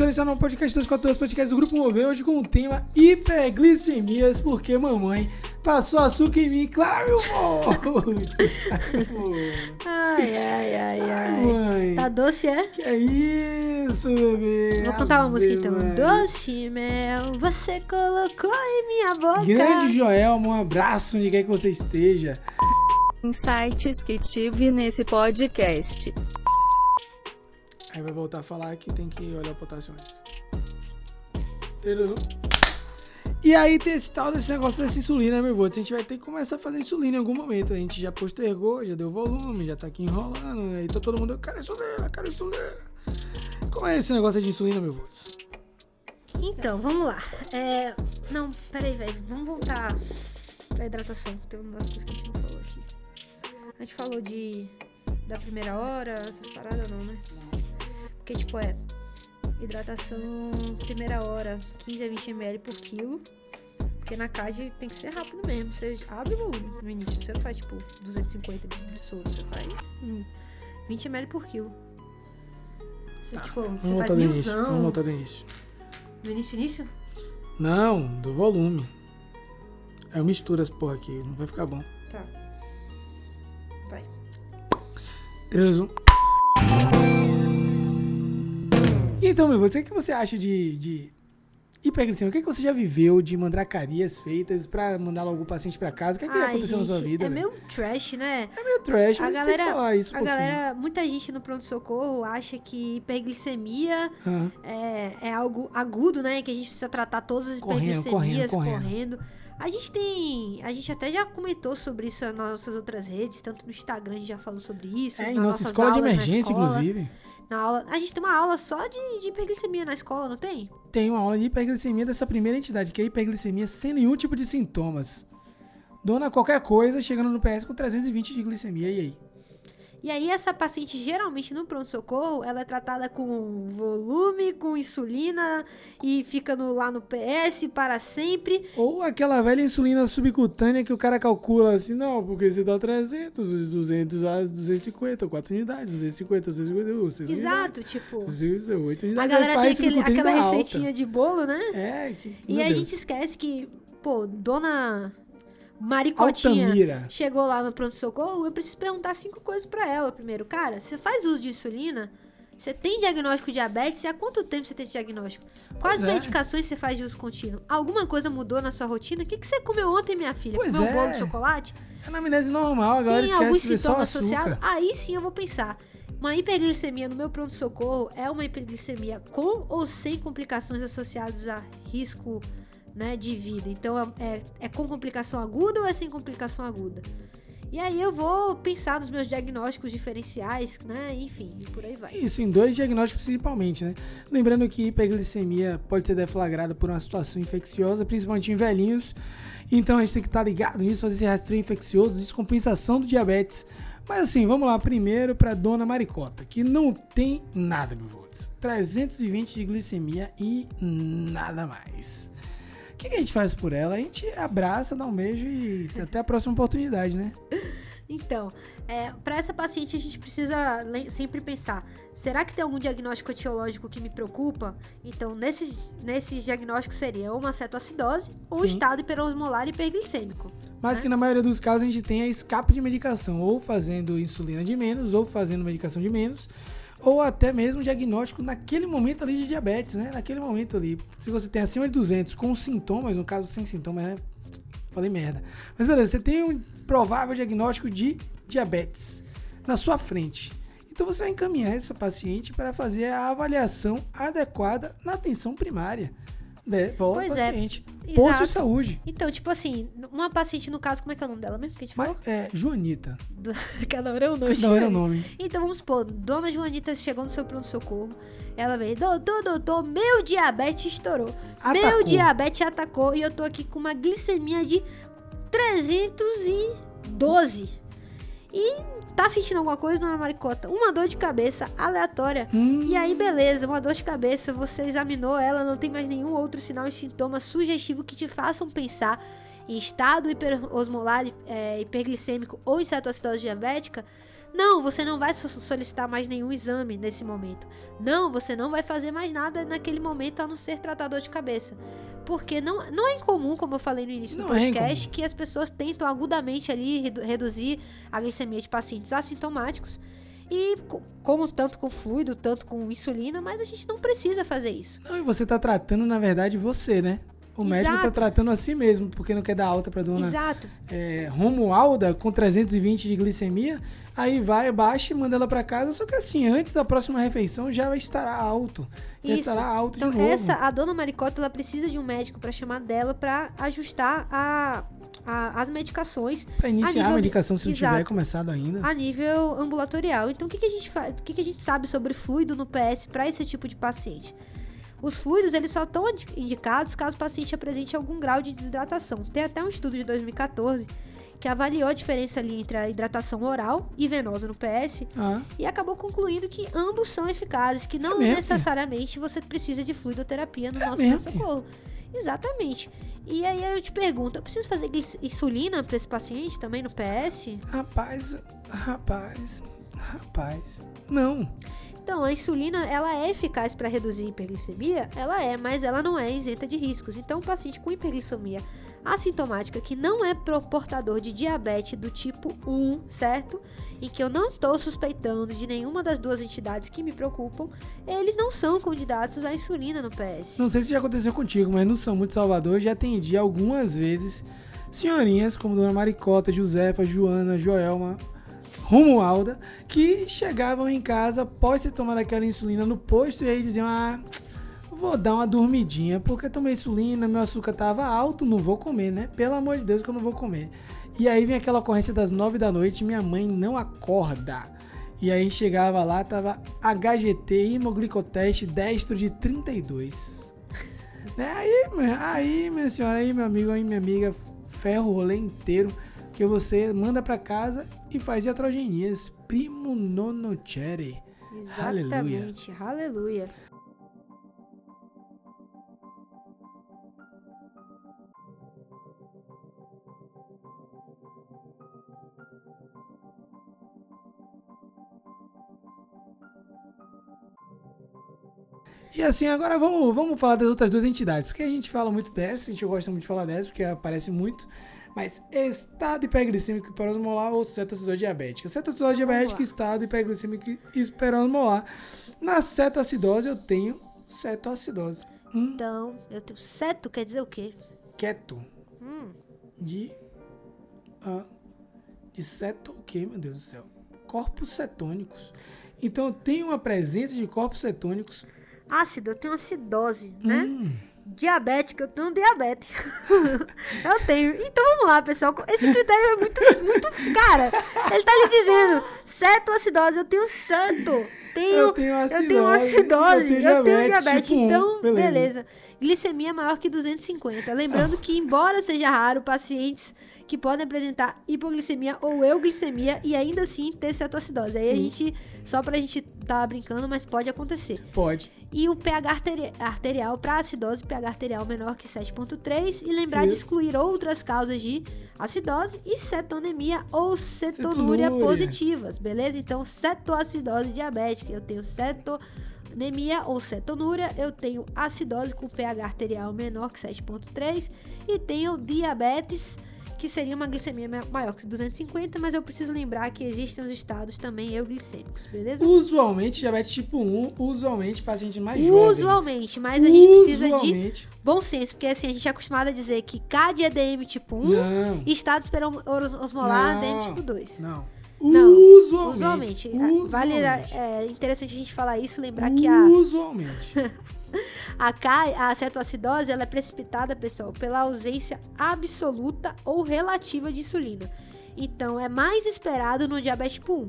Senhores, está no podcast 242, podcast do Grupo Mover, hoje com o tema hiperglicemias, porque mamãe passou açúcar em mim, Clara Milmonte. Ai, ai, ai, Ai, ai. mãe. Tá doce, é? Que é isso, bebê? Vou cantar uma música então. Doce mel, você colocou em minha boca. Grande Joelma, um abraço onde quer que você esteja. Insights que tive nesse podcast. Aí vai voltar a falar que tem que olhar o potássio antes. Entendeu? E aí tem esse tal desse negócio dessa insulina, meu vô. A gente vai ter que começar a fazer insulina em algum momento. A gente já postergou, já deu volume, já tá aqui enrolando. Aí tá todo mundo, eu quero insulina, quero insulina. Como é esse negócio de insulina, meu vô? Então, vamos lá. É... Não, peraí, velho. Vamos voltar pra hidratação. Tem umas coisas que a gente não falou aqui. A gente falou de... Da primeira hora, essas paradas não, né? Porque, tipo, é... Hidratação primeira hora, 15 a 20 ml por quilo. Porque na caixa tem que ser rápido mesmo. Você abre o volume no início. Você não faz, tipo, 250 de soro. Você faz hum, 20 ml por quilo. Você, tipo, Vamos você faz voltar do início. Vamos milzão. voltar do início. No início, início? Não, do volume. Aí eu misturo essa porra aqui, não vai ficar bom. Tá. Vai. 3, 1. Então, meu vô, o que que você acha de, de hiperglicemia? O que, que você já viveu de mandracarias feitas pra mandar logo o paciente pra casa? O que, que já Ai, aconteceu na sua gente, vida? É velho? meio trash, né? É meio trash, A mas tem galera, que falar isso um a pouquinho. galera, muita gente no pronto-socorro acha que hiperglicemia é, é algo agudo, né? Que a gente precisa tratar todas as Correndo, hiperglicemias correndo, correndo. A gente tem. A gente até já comentou sobre isso nas nossas outras redes, tanto no Instagram a gente já falou sobre isso. É, em nossa escola de emergência, escola, inclusive. Na aula, a gente tem uma aula só de, de hiperglicemia na escola, não tem? Tem uma aula de hiperglicemia dessa primeira entidade, que é hiperglicemia sem nenhum tipo de sintomas. Dona qualquer coisa, chegando no PS com 320 de glicemia, e aí? E aí, essa paciente, geralmente no pronto-socorro, ela é tratada com volume, com insulina e fica no- lá no PS para sempre. Ou aquela velha insulina subcutânea que o cara calcula assim, não, porque você dá 300, 200, ah, 250, 4 unidades, 250, 250, 6 Exato, tipo. unidades, 8 A unidades. galera aí tem aquele- aquela da alta. receitinha de bolo, né? É, que, E a Deus. gente esquece que, pô, dona Maricotinha Altamira. chegou lá no pronto-socorro, eu preciso perguntar cinco coisas pra ela primeiro. Cara, você faz uso de insulina? Você tem diagnóstico de diabetes? E há quanto tempo você tem esse diagnóstico? Quais Pois é. medicações você faz de uso contínuo? Alguma coisa mudou na sua rotina? O que, que você comeu ontem, minha filha? Pois comeu é. um bolo de chocolate? É anamnese normal, a galera tem algum sintoma associado? Aí sim eu vou pensar. Uma hiperglicemia no meu pronto-socorro é uma hiperglicemia com ou sem complicações associadas a risco né, de vida. Então é, é- é com complicação aguda ou é sem complicação aguda? E aí eu vou pensar nos meus diagnósticos diferenciais, né? Enfim, e por aí vai. Isso, em dois diagnósticos principalmente, né? Lembrando que hiperglicemia pode ser deflagrada por uma situação infecciosa, principalmente em velhinhos. Então a gente tem que estar ligado nisso, fazer esse rastreio infeccioso, descompensação do diabetes. Mas assim, vamos lá primeiro para dona Maricota, que não tem nada, meu votos. 320 de glicemia e nada mais. O que que a gente faz por ela? A gente abraça, dá um beijo e até a próxima oportunidade, né? Então, é, para essa paciente a gente precisa sempre pensar: será que tem algum diagnóstico etiológico que me preocupa? Então, nesses, nesses diagnósticos seria uma cetoacidose ou um Sim. estado hiperosmolar hiperglicêmico. Mas né? que na maioria dos casos a gente tem a escape de medicação, ou fazendo insulina de menos, ou fazendo medicação de menos, ou até mesmo diagnóstico naquele momento ali de diabetes, né? Naquele momento ali. Se você tem acima de 200 com sintomas, no caso sem sintomas, né? Falei merda. Mas beleza, você tem um provável diagnóstico de diabetes na sua frente. Então você vai encaminhar essa paciente para fazer a avaliação adequada na atenção primária. Né? Pois é, paciente. Posto de saúde. Então, tipo assim, uma paciente, no caso, como é que é o nome dela mesmo? Que a gente Mas, falou? é, Joanita. Do- Cada hora é um nome. Não era o diferente. nome. Então vamos supor, Dona Joanita chegou no seu pronto-socorro. Ela veio, doutor, doutor, meu diabetes estourou. Meu Atacou. diabetes atacou e eu tô aqui com uma glicemia de 312. E tá sentindo alguma coisa, dona Maricota? Uma dor de cabeça aleatória. Hum, E aí, beleza, uma dor de cabeça, você examinou ela, não tem mais nenhum outro sinal e sintoma sugestivo que te façam pensar em estado hiperosmolar, é, hiperglicêmico ou em cetoacidose diabética. Não, você não vai so- solicitar mais nenhum exame nesse momento. Não, você não vai fazer mais nada naquele momento a não ser tratar dor de cabeça. Porque não, não é incomum, como eu falei no início do Não é podcast, incomum. que as pessoas tentam agudamente ali redu- reduzir a glicemia de pacientes assintomáticos. E co- com, tanto com fluido, tanto com insulina, mas a gente não precisa fazer isso. Não, e você tá tratando, na verdade, você, né? O médico tá Exato. tratando a si mesmo, porque não quer dar alta pra dona Exato. é, Romualda com 320 de glicemia. Aí vai, baixa e manda ela pra casa. Só que assim, antes da próxima refeição já estará alto. Já Isso. estará alto Então, de novo. essa, a dona Maricota, ela precisa de um médico para chamar dela para ajustar a, a- as medicações Pra iniciar a, nível- medicação, se não tiver Exato. começado ainda. a nível ambulatorial. Então, o que, que a gente faz? O que, que a gente sabe sobre fluido no PS para esse tipo de paciente? Os fluidos eles só estão indi- indicados caso o paciente apresente algum grau de desidratação. Tem até um estudo de 2014 que avaliou a diferença ali entre a hidratação oral e venosa no PS Ah, e acabou concluindo que ambos são eficazes, que não É necessariamente você precisa de fluidoterapia no É nosso pronto-socorro. Exatamente. E aí eu te pergunto, eu preciso fazer insulina para esse paciente também no PS? rapaz, rapaz, rapaz. Não. Então, a insulina, ela é eficaz para reduzir a hiperglicemia? Ela é, mas ela não é isenta de riscos. Então, o paciente com hiperglicemia assintomática que não é portador de diabetes do tipo 1, certo? E que eu não estou suspeitando de nenhuma das duas entidades que me preocupam, eles não são candidatos à insulina no PS. Não sei se já aconteceu contigo, mas no São Muito Salvador já atendi algumas vezes senhorinhas como Dona Maricota, Josefa, Joana, Joelma, Romualda, que chegavam em casa após ter tomado aquela insulina no posto e aí diziam: Ah, vou dar uma dormidinha, porque eu tomei insulina, meu açúcar tava alto, não vou comer, né? Pelo amor de Deus que eu não vou comer. E aí vem aquela ocorrência das nove da noite, minha mãe não acorda. E aí chegava lá, tava HGT, hemoglicoteste destro de 32. Né? Aí, aí, minha senhora, aí, meu amigo, aí, minha amiga, ferro o rolê inteiro que você manda pra casa e faz iatrogenias. Primo nonocere. Exatamente, aleluia. E assim, agora vamos, vamos falar das outras duas entidades, porque a gente fala muito dessa, a gente gosta muito de falar dessa, porque aparece muito. Mas estado hiperglicêmico hiperosmolar ou cetoacidose diabética? Cetoacidose diabética, estado hiperglicêmico hiperosmolar. Na cetoacidose eu tenho cetoacidose. Hum, Então, eu tenho ceto quer dizer o quê? keto. Hum, De. ah, de ceto o quê, meu Deus do céu? Corpos cetônicos. Então eu tenho uma presença de corpos cetônicos. ácido, eu tenho acidose, né? Hum, Diabética, eu tenho diabetes. eu tenho. Então vamos lá, pessoal. Esse critério é muito, muito. Cara, ele tá lhe dizendo: cetoacidose, eu tenho ceto. Tenho, Eu tenho Eu tenho acidose, acidose, eu eu tenho tenho diabetes diabetes. tipo. Então, Beleza. beleza. Glicemia maior que 250. Lembrando que, embora seja raro, pacientes que podem apresentar hipoglicemia ou euglicemia e ainda assim ter cetoacidose. Aí a Sim. gente, só pra gente tá brincando, mas pode acontecer pode. E o pH arteri- arterial para acidose, pH arterial menor que 7.3 e lembrar de Isso. excluir outras causas de acidose e cetonemia ou cetonúria Cetonúria. positivas, beleza? Então, cetoacidose diabética, eu tenho cetonemia ou cetonúria, eu tenho acidose com pH arterial menor que 7.3 e tenho diabetes que seria uma glicemia ma- maior que 250, mas eu preciso lembrar que existem os estados também euglicêmicos, beleza? Usualmente, diabetes tipo 1, usualmente pacientes mais jovens. Usualmente, mas a gente precisa de Usualmente. bom senso, porque assim, a gente é acostumado a dizer que CAD é DM tipo 1 Não, e estado osmolar Não. DM tipo 2. não. Não, Usualmente. Usualmente. Ah, Vale, Usualmente. é interessante a gente falar isso, lembrar que a, Usualmente. a, a cetoacidose ela é precipitada, pessoal, pela ausência absoluta ou relativa de insulina. Então, é mais esperado no diabetes tipo 1,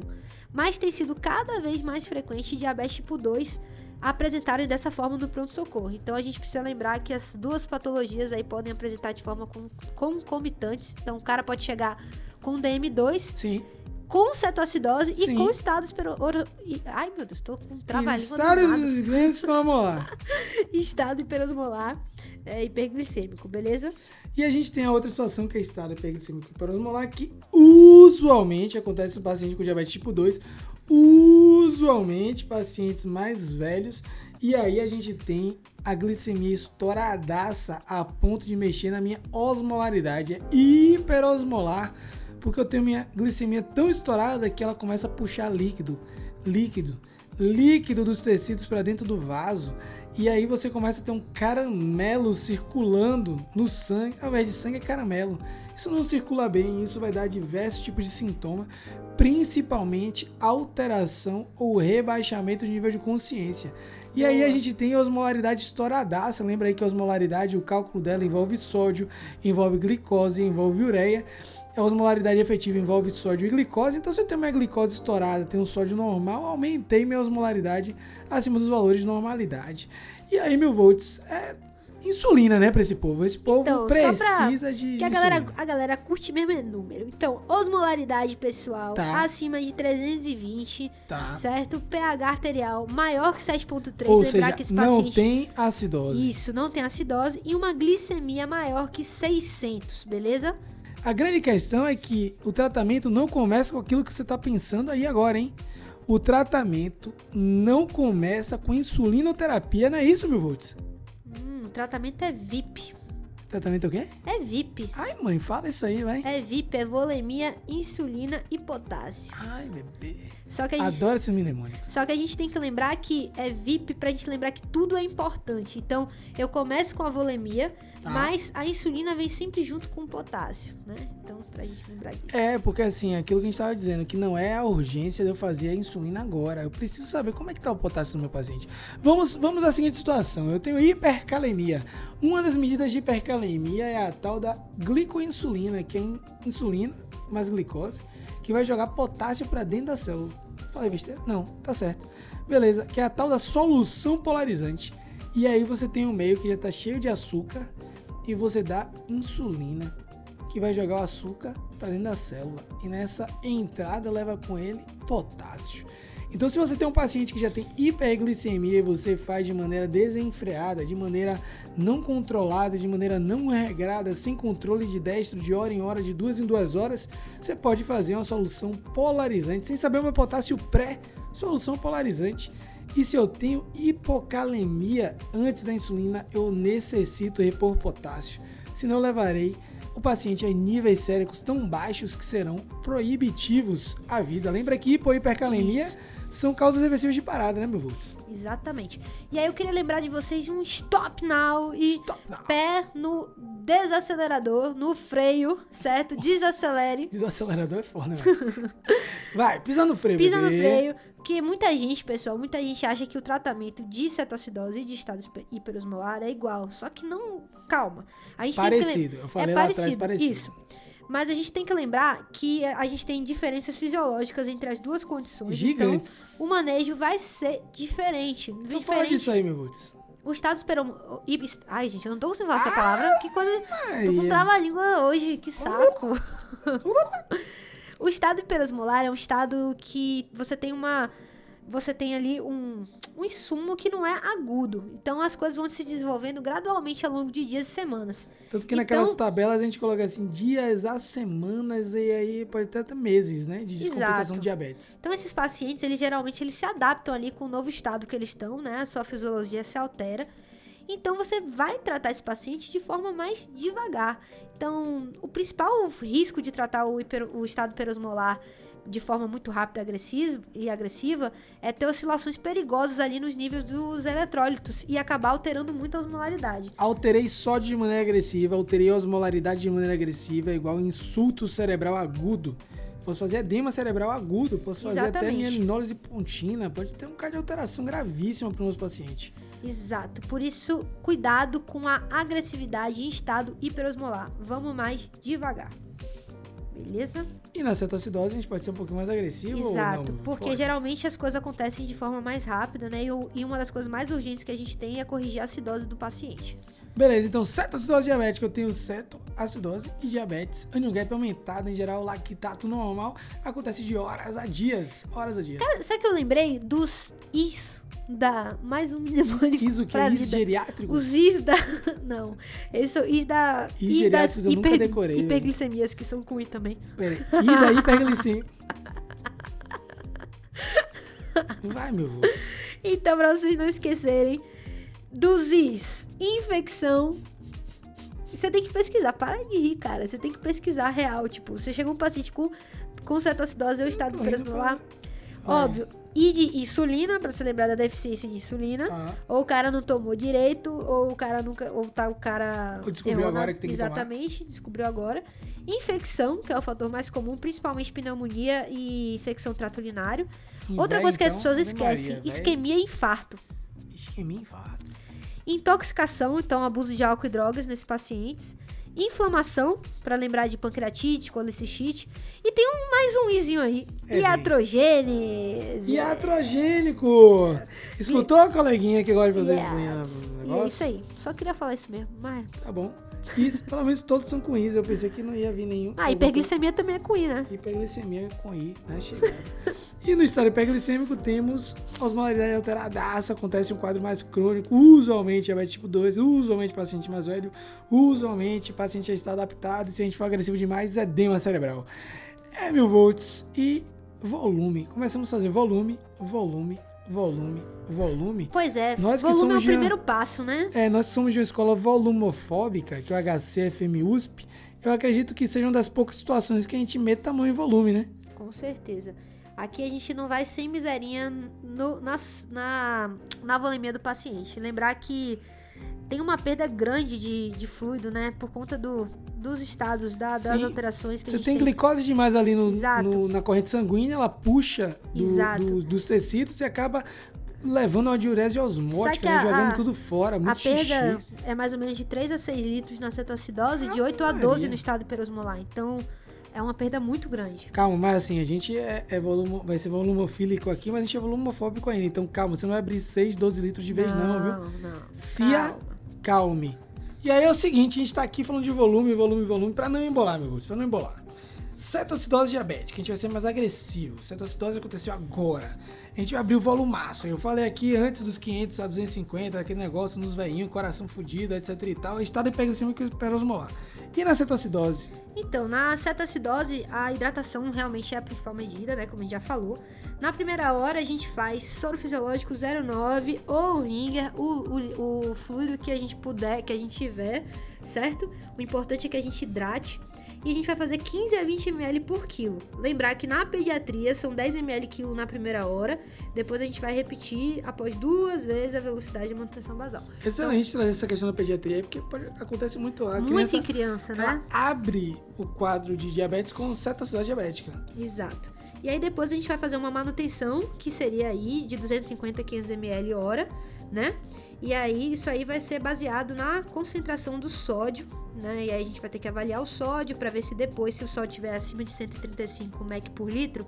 mas tem sido cada vez mais frequente diabetes tipo 2 apresentarem dessa forma no pronto-socorro. Então, a gente precisa lembrar que as duas patologias aí podem apresentar de forma con- concomitantes. Então, o cara pode chegar com DM2 Sim. Com cetoacidose e Sim. com estado espero... oro- e- Ai, meu Deus, tô com trabalho. Estado grandes, lá. Estado hiperosmolar é, hiperglicêmico, beleza? E a gente tem a outra situação que é estado hiperglicêmico hiperosmolar, que usualmente acontece no paciente com diabetes tipo 2, usualmente pacientes mais velhos, e aí a gente tem a glicemia estouradaça a ponto de mexer na minha osmolaridade, é hiperosmolar, porque eu tenho minha glicemia tão estourada que ela começa a puxar líquido, líquido, líquido dos tecidos para dentro do vaso. E aí você começa a ter um caramelo circulando no sangue, ao invés de sangue é caramelo. Isso não circula bem, isso vai dar diversos tipos de sintoma, principalmente alteração ou rebaixamento do nível de consciência. E aí a gente tem a osmolaridade estouradaça, lembra aí que a osmolaridade, o cálculo dela envolve sódio, envolve glicose, envolve ureia. A osmolaridade efetiva envolve sódio e glicose, então se eu tenho minha glicose estourada, tenho um sódio normal, aumentei minha osmolaridade acima dos valores de normalidade. E aí, mil volts, é insulina, né, pra esse povo. Esse povo Então, precisa de. Que a galera, insulina. a galera curte mesmo é número. Então, osmolaridade pessoal Tá. acima de 320, Tá. certo? pH arterial maior que 7.3. Ou Lembrar seja, que esse não paciente... tem acidose. Isso, não tem acidose. E uma glicemia maior que 600, beleza? A grande questão é que o tratamento não começa com aquilo que você está pensando aí agora, hein? O tratamento não começa com insulinoterapia, não é isso, meu volts? Tratamento é VIP. Tratamento é o quê? É VIP. Ai, mãe, fala isso aí, vai. É VIP, é volemia, insulina e potássio. Ai, bebê. Só que a gente Adoro esses mnemônicos. Só que a gente tem que lembrar que é VIP pra gente lembrar que tudo é importante. Então, eu começo com a volemia, Tá. mas a insulina vem sempre junto com o potássio, né? Então, pra gente lembrar disso. É, porque assim, aquilo que a gente estava dizendo, que não é a urgência de eu fazer a insulina agora. Eu preciso saber como é que tá o potássio do meu paciente. Vamos, vamos à seguinte situação. Eu tenho hipercalemia. Uma das medidas de hipercalemia é a tal da glicoinsulina, que é in- insulina mais glicose, que vai jogar potássio para dentro da célula. Falei besteira? Não, tá certo. Beleza, que é a tal da solução polarizante. E aí você tem um meio que já tá cheio de açúcar e você dá insulina que vai jogar o açúcar para dentro da célula. E nessa entrada leva com ele potássio. Então, se você tem um paciente que já tem hiperglicemia e você faz de maneira desenfreada, de maneira não controlada, de maneira não regrada, sem controle de destro, de hora em hora, de duas em duas horas, você pode fazer uma solução polarizante, sem saber o meu potássio pré, solução polarizante. E se eu tenho hipocalemia antes da insulina, eu necessito repor potássio. Senão eu levarei o paciente a níveis séricos tão baixos que serão proibitivos à vida. Lembra que hipo e hipercalemia Isso. São causas reversíveis de parada, né, meu Vultos? Exatamente. E aí eu queria lembrar de vocês um stop now e Stop now. pé no desacelerador, no freio, certo? Desacelere. Desacelerador é foda, né? velho? Vai, pisa no freio, Pisa no bebê. freio, porque muita gente, pessoal, muita gente acha que o tratamento de cetoacidose e de estado hiper- hiperosmolar é igual. Só que não, calma. A gente tem que lem- Parecido. Eu falei é lá parecido, atrás, parecido. isso. Mas a gente tem que lembrar que a gente tem diferenças fisiológicas entre as duas condições. Gigantes. Então, o manejo vai ser diferente. Então fala disso aí, meu Vultos. O estado esperom... hi- Ai, gente, eu não tô conseguindo falar essa palavra. Que coisa... Tô com trava-língua hoje, que saco. o estado hiperosmolar é um estado que você tem uma... Você tem ali um, um insumo que não é agudo. Então as coisas vão se desenvolvendo gradualmente ao longo de dias e semanas. Tanto que Então- naquelas tabelas a gente coloca assim, dias a semanas e aí pode ter até meses, né? De descompensação Exato. de diabetes. Então esses pacientes, eles geralmente eles se adaptam ali com o novo estado que eles estão, né? A sua fisiologia se altera. Então você vai tratar esse paciente de forma mais devagar. Então, o principal risco de tratar o, hiper- o estado hiperosmolar de forma muito rápida e agressiva, é ter oscilações perigosas ali nos níveis dos eletrólitos e acabar alterando muito a osmolaridade. Alterei sódio de maneira agressiva, alterei a osmolaridade de maneira agressiva, é igual insulto cerebral agudo. Posso fazer edema cerebral agudo, posso fazer até Exatamente. minha linólise pontina, pode ter um caso de alteração gravíssima para o nosso paciente. Exato. Por isso, cuidado com a agressividade em estado hiperosmolar. Vamos mais devagar. Beleza? E na cetoacidose a gente pode ser um pouquinho mais agressivo Exato, porque Pode. geralmente as coisas acontecem de forma mais rápida, né? E, uma das coisas mais urgentes que a gente tem é corrigir a acidose do paciente. Beleza, então cetoacidose diabética, eu tenho cetoacidose e diabetes. Onion gap aumentado, em geral, lactato normal, acontece de horas a dias. Horas a dias. Sabe que eu lembrei dos is da mais um mnemônico Isso que pra é isso vida. geriátrico? Os is da. Não. Esses são is da. Is Is das eu nunca decorei, velho. hiperglicemias que são com I também. Peraí, e daí hiperglicemia. Vai, meu vô. Então, pra vocês não esquecerem dos is, infecção. Você tem que pesquisar. Para de rir, cara. Você tem que pesquisar real. Tipo, você chega um paciente com, com cetoacidose ou estado hiperosmolar. Vai. Óbvio. E de insulina, pra você lembrar da deficiência de insulina. Ah, Ou o cara não tomou direito, ou o cara nunca. Ou tá o cara. Descobriu errou na- agora que tem que tomar. Exatamente, descobriu agora. Infecção, que é o fator mais comum, principalmente pneumonia e infecção trato urinário. em Outra véio, coisa que as então, pessoas Ave esquecem: Maria, isquemia e infarto. Isquemia e infarto. Intoxicação, então abuso de álcool e drogas nesses pacientes. Inflamação, pra lembrar de pancreatite, colecistite. E tem um, mais um izinho aí. É. Iatrogênese. Iatrogênico! Escutou a coleguinha que gosta de fazer Yes. isso é isso aí. Só queria falar isso mesmo. Mas... Tá bom. Isso, pelo menos todos são com is. Eu pensei que não ia vir nenhum. Ah, hiperglicemia também é com I, né? Hiperglicemia com I, né? Chegada. e no estado hiperglicêmico temos osmolaridade alteradaça, acontece um quadro mais crônico, usualmente diabetes tipo 2, usualmente paciente mais velho, usualmente paciente já está adaptado, e se a gente for agressivo demais, é edema cerebral. É mil volts e volume. Começamos a fazer volume, volume, volume, volume. Pois é, Nós que volume é o primeiro passo, né? É, nós somos de uma escola volumofóbica, que é o HCFM USP. Eu acredito que seja uma das poucas situações que a gente mete tamanho e volume, né? Com certeza. Aqui a gente não vai sem miserinha no- na, na, na volemia do paciente. Lembrar que tem uma perda grande de, de fluido, né? Por conta do, dos estados, da- das Sim. alterações que a Você gente tem tem. glicose demais ali no, no- na corrente sanguínea, ela puxa do- do- dos tecidos e acaba levando uma diurese osmótica, né? a- jogando a- tudo fora, A muito xixi. perda é mais ou menos de 3 a 6 litros na cetoacidose e de Ah, 8 a Maria. 12 no estado hiperosmolar. Então, é uma perda muito grande. Calma, mas assim, a gente é, é volumo, vai ser volumofílico aqui, mas a gente é volumofóbico ainda. Então calma, você não vai abrir 6, 12 litros de vez não, viu? Não, não. Se Calma. Calme. E aí é o seguinte, a gente tá aqui falando de volume, volume, volume, pra não embolar, meu gosto, pra não embolar. Cetoacidose diabética, a gente vai ser mais agressivo. Cetoacidose aconteceu agora. A gente vai abrir o volumaço. Eu falei aqui antes dos 500 a 250, aquele negócio nos veinhos, coração fudido, etc e tal. Estado hiperglicêmico e hiperosmolar. E na cetoacidose? Então, na cetoacidose, a hidratação realmente é a principal medida, né? Como a gente já falou. Na primeira hora, a gente faz soro fisiológico 0,9 ou ringer, o, o, o fluido que a gente puder, que a gente tiver, certo? O importante é que a gente hidrate. E a gente vai fazer 15 a 20 ml por quilo. Lembrar que na pediatria são 10 ml quilo na primeira hora. Depois a gente vai repetir após duas vezes a velocidade de manutenção basal. Excelente trazer essa questão da pediatria porque pode- acontece muito lá. Muito criança, em criança, né? abre o quadro de diabetes com cetoacidose diabética. Exato. E aí depois a gente vai fazer uma manutenção, que seria aí de 250 a 500 ml hora, né? E aí isso aí vai ser baseado na concentração do sódio, né? E aí a gente vai ter que avaliar o sódio para ver se depois, se o sódio estiver acima de 135 mEq por litro,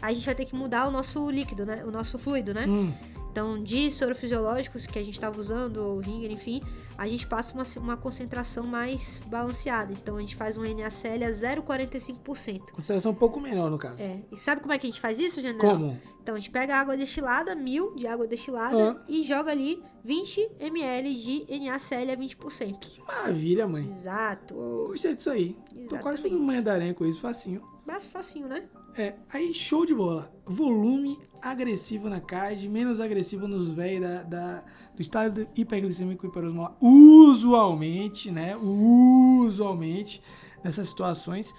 a gente vai ter que mudar o nosso líquido, né? O nosso fluido, né? Hum, Então, de soro fisiológicos que a gente estava usando, ou ringer, enfim, a gente passa uma, uma concentração mais balanceada. Então, a gente faz um NaCl a 0,45%. consideração um pouco menor no caso. É. E sabe como é que a gente faz isso, general? Como? Então a gente pega a água destilada, mil de água destilada, Ah. e joga ali 20 ml de NaCl a 20%. Que maravilha, mãe. Exato. Gostei disso aí. Tô quase Exatamente. fazendo manhã da aranha com isso, facinho. Mas facinho, né? É, aí show de bola. Volume agressivo na CAD, menos agressivo nos velhos da, da- do estado hiperglicêmico hiperosmolar. Usualmente, né? Usualmente, nessas situações.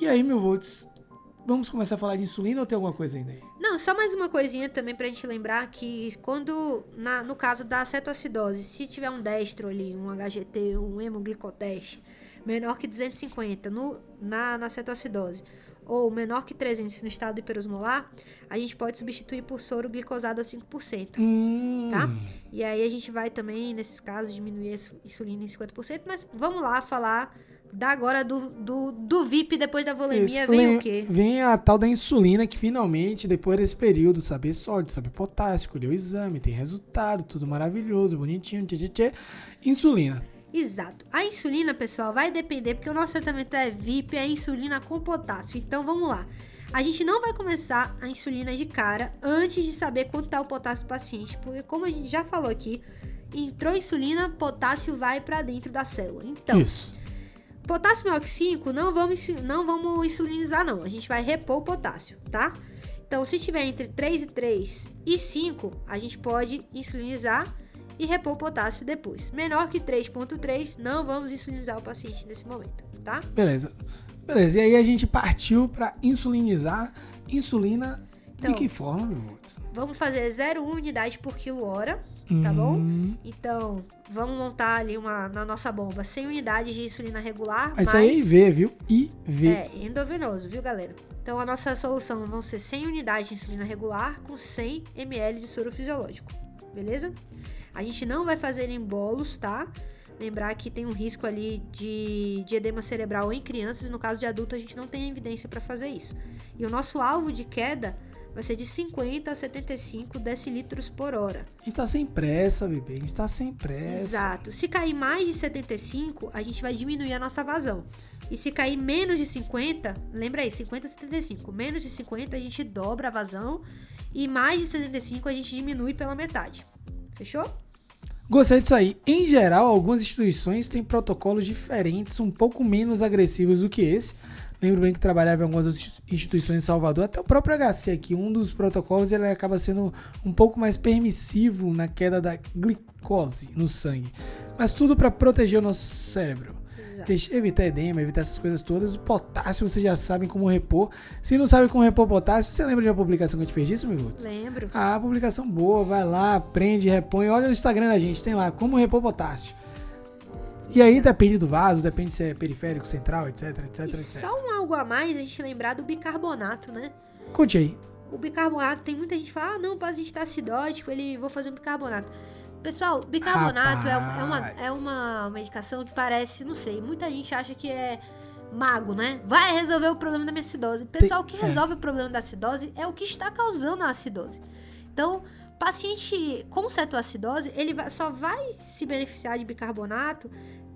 E aí, meu volts, vamos começar a falar de insulina ou tem alguma coisa ainda aí? Não, só mais uma coisinha também pra gente lembrar que quando, na- no caso da cetoacidose, se tiver um destro ali, um HGT, um hemoglicoteste, menor que 250 no, na, na cetoacidose, ou menor que 300 no estado hiperosmolar, a gente pode substituir por soro glicosado a 5%. Hum, Tá? E aí a gente vai também, nesses casos, diminuir a insu- insulina em 50%, mas vamos lá falar Da agora do, do, do VIP depois da volemia Isso, vem o quê? Vem a tal da insulina que finalmente, depois desse período, saber sódio, saber potássio, escolher o exame, tem resultado, tudo maravilhoso, bonitinho, tchê, tchê, tchê. Insulina. Exato. A insulina, pessoal, vai depender, porque o nosso tratamento é VIP, é insulina com potássio. Então vamos lá. A gente não vai começar a insulina de cara antes de saber quanto está o potássio do paciente, porque como a gente já falou aqui, entrou insulina, potássio vai para dentro da célula. Então, Isso. Potássio maior que 5, não vamos, não vamos insulinizar, não. A gente vai repor o potássio, tá? Então, se tiver entre 3 e 3 e 5, a gente pode insulinizar e repor potássio depois. Menor que 3.3, não vamos insulinizar o paciente nesse momento, tá? Beleza. Beleza, e aí a gente partiu pra insulinizar. Insulina Então. de que forma, meu Deus? Vamos fazer 0,1 unidade por quilo hora, tá bom? Hum, Então, vamos montar ali uma, na nossa bomba 100 unidades de insulina regular, Isso aí é IV, viu? IV. É, endovenoso, viu, galera? Então, a nossa solução vão ser 100 unidades de insulina regular com 100 ml de soro fisiológico, beleza? A gente não vai fazer em bolos, tá? Lembrar que tem um risco ali de, de edema cerebral em crianças, no caso de adulto a gente não tem evidência para fazer isso. E o nosso alvo de queda vai ser de 50 a 75 decilitros por hora. A gente tá sem pressa, bebê. A gente tá sem pressa. Exato. Se cair mais de 75, a gente vai diminuir a nossa vazão. E se cair menos de 50, lembra aí, 50 a 75. Menos de 50 a gente dobra a vazão. E mais de 75 a gente diminui pela metade. Fechou? Gostei disso aí. Em geral, algumas instituições têm protocolos diferentes, um pouco menos agressivos do que esse. Lembro bem que trabalhava em algumas instituições em Salvador, até o próprio HC aqui, um dos protocolos ele acaba sendo um pouco mais permissivo na queda da glicose no sangue. Mas tudo para proteger o nosso cérebro. Deixa- evitar edema, evitar essas coisas todas. O potássio vocês já sabem como repor. Se não sabe como repor potássio, você lembra de uma publicação que a gente fez disso, minutos? Lembro. Ah, publicação boa, vai lá, aprende, repõe. Olha no Instagram da gente, tem lá como repor potássio. E aí depende do vaso, depende se é periférico, central, etc, etc, E etc. só um algo a mais a gente lembrar do bicarbonato, né? Conte aí. O bicarbonato, tem muita gente que fala, ah, não, o paciente tá acidótico, ele vou fazer um bicarbonato. Pessoal, bicarbonato é, é uma, é uma medicação que parece, não sei, muita gente acha que é mago, né? Vai resolver o problema da minha acidose. Pessoal, o que é. resolve o problema da acidose é o que está causando a acidose. Então, paciente com cetoacidose, ele só vai se beneficiar de bicarbonato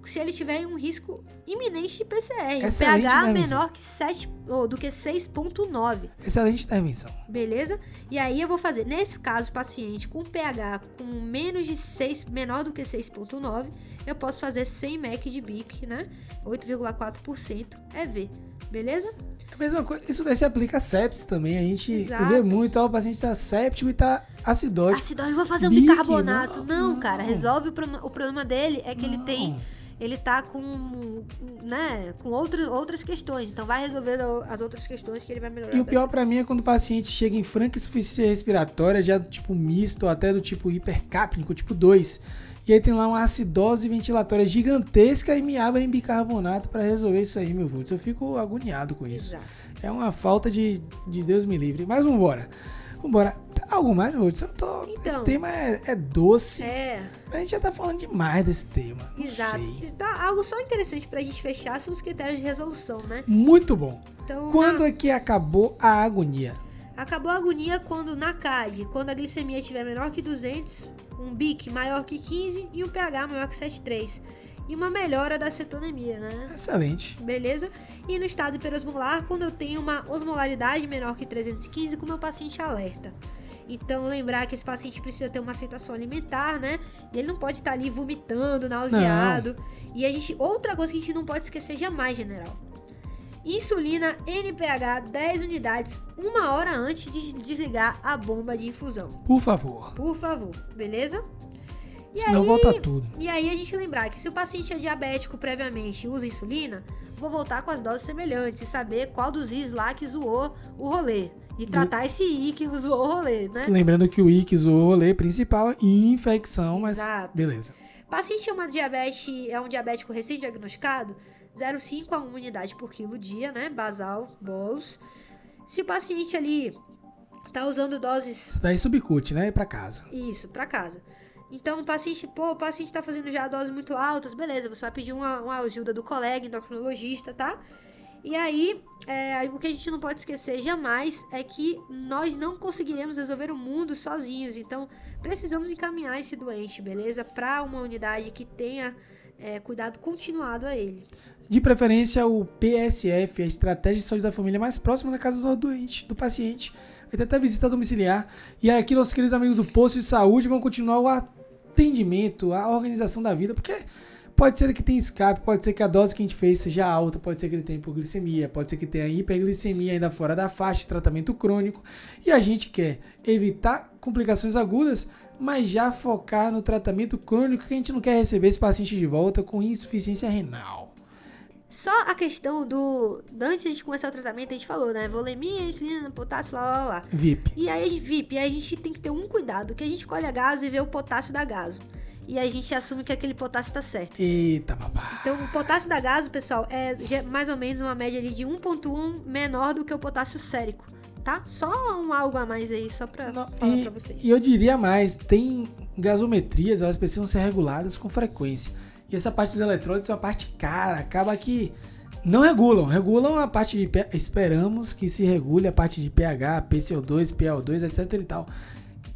se ele tiver um risco iminente de PCR. Excelente pH intervenção. menor que 7, ou do que 6.9 Excelente intervenção. beleza? E aí eu vou fazer, nesse caso, paciente com pH com menos de 6, menor do que 6.9, eu posso fazer 100 mEq de BIC, né? 8,4% EV, beleza? A mesma coisa, isso daí se aplica a sepsis também. A gente Exato. vê muito, ó, o paciente tá séptico e tá acidótico. Eu vou fazer um Bic, bicarbonato. não, Não, cara, não. resolve o problema. O problema dele é que ele Não. tem ele tá com, né, com outro, outras questões. Então vai resolver as outras questões que ele vai melhorar. E o pior pra mim é quando o paciente chega em franca insuficiência respiratória, já do tipo misto ou até do tipo hipercápnico, tipo 2. E aí tem lá uma acidose ventilatória gigantesca e me em bicarbonato pra resolver isso aí, meu Vultos. Eu fico agoniado com isso. Exato. É uma falta de, de Deus me livre. Mas vambora. Vambora. Algo mais, Vultos? Eu tô... Esse Então. tema é, é doce. É, A gente já tá falando demais desse tema. Exato. Então, algo só interessante pra gente fechar são os critérios de resolução, né? Muito bom. Então, Quando na- é que acabou a agonia? Acabou a agonia quando na CAD, quando a glicemia estiver menor que 200, um BIC maior que 15 e um pH maior que 7,3. E uma melhora da cetonemia, né? Excelente. Beleza? E no estado hiperosmolar, quando eu tenho uma osmolaridade menor que 315 com o meu paciente alerta. Então, lembrar que esse paciente precisa ter uma aceitação alimentar, né? E ele não pode estar ali vomitando, nauseado. E a gente, outra coisa que a gente não pode esquecer jamais, general. Insulina NPH 10 unidades, uma hora antes de desligar a bomba de infusão. Por favor. Por favor, beleza? E Senão aí, volta tudo. e aí a gente lembrar que se o paciente é diabético previamente e usa insulina, vou voltar com as doses semelhantes e saber qual dos Is lá que zoou o rolê. E tratar esse I que zoou o rolê, né? Lembrando que o IC o rolê principal é infecção, mas Exato. beleza. Paciente é uma diabetes, é um diabético recém-diagnosticado, 0,5 a 1 unidade por quilo dia, né? Basal, bolos. Se o paciente ali tá usando doses Isso daí subcute, né? Pra casa. Isso, pra casa. Então, o paciente, pô, o paciente tá fazendo já doses muito altas, beleza, você vai pedir uma, uma ajuda do colega endocrinologista, tá? E aí, é, o que a gente não pode esquecer jamais é que nós não conseguiremos resolver o mundo sozinhos. Então, precisamos encaminhar esse doente, beleza? Para uma unidade que tenha é, cuidado continuado a ele. De preferência, o PSF, a Estratégia de Saúde da Família mais próxima da casa do doente, do paciente. Ter até visita domiciliar. E aqui, nossos queridos amigos do posto de saúde vão continuar o atendimento, a organização da vida, porque pode ser que tenha escape, pode ser que a dose que a gente fez seja alta, pode ser que ele tenha hipoglicemia, pode ser que tenha hiperglicemia ainda fora da faixa de tratamento crônico. E a gente quer evitar complicações agudas, mas já focar no tratamento crônico que a gente não quer receber esse paciente de volta com insuficiência renal. Só a questão do. Antes de começar o tratamento, a gente falou, né? Volemia, insulina, potássio, lá, lá, lá. VIP. E aí, VIP, e aí a gente tem que ter um cuidado, que a gente colhe a gaso e vê o potássio da gaso. E a gente assume que aquele potássio tá certo. Eita, babá. Então, o potássio da gaso, pessoal, é mais ou menos uma média ali de 1.1 menor do que o potássio sérico, tá? Só um algo a mais aí, só pra Não, falar e, pra vocês. e eu diria mais, tem gasometrias, elas precisam ser reguladas com frequência. E essa parte dos eletrólitos é uma parte cara, acaba que não regulam, regulam a parte de esperamos que se regule a parte de pH, PCO2, PaO2, etc e tal.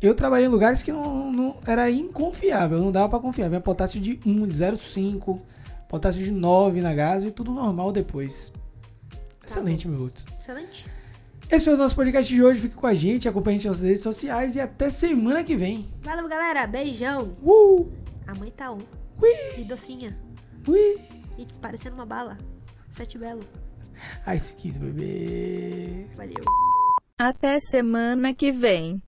Eu trabalhei em lugares que não, não- era inconfiável, não dava pra confiar. Minha potássio de 1, de 0,5, potássio de 9 na gaso e tudo normal depois. Excelente, meu Hudson. Excelente. Esse foi o nosso podcast de hoje. Fique com a gente, acompanhe a gente nas redes sociais e até semana que vem. Valeu, galera. Beijão. Uh! A mãe tá um. Ui! E docinha. Ui! E parecendo uma bala. Sete belo. Ice Kiss, bebê. Valeu. Até semana que vem.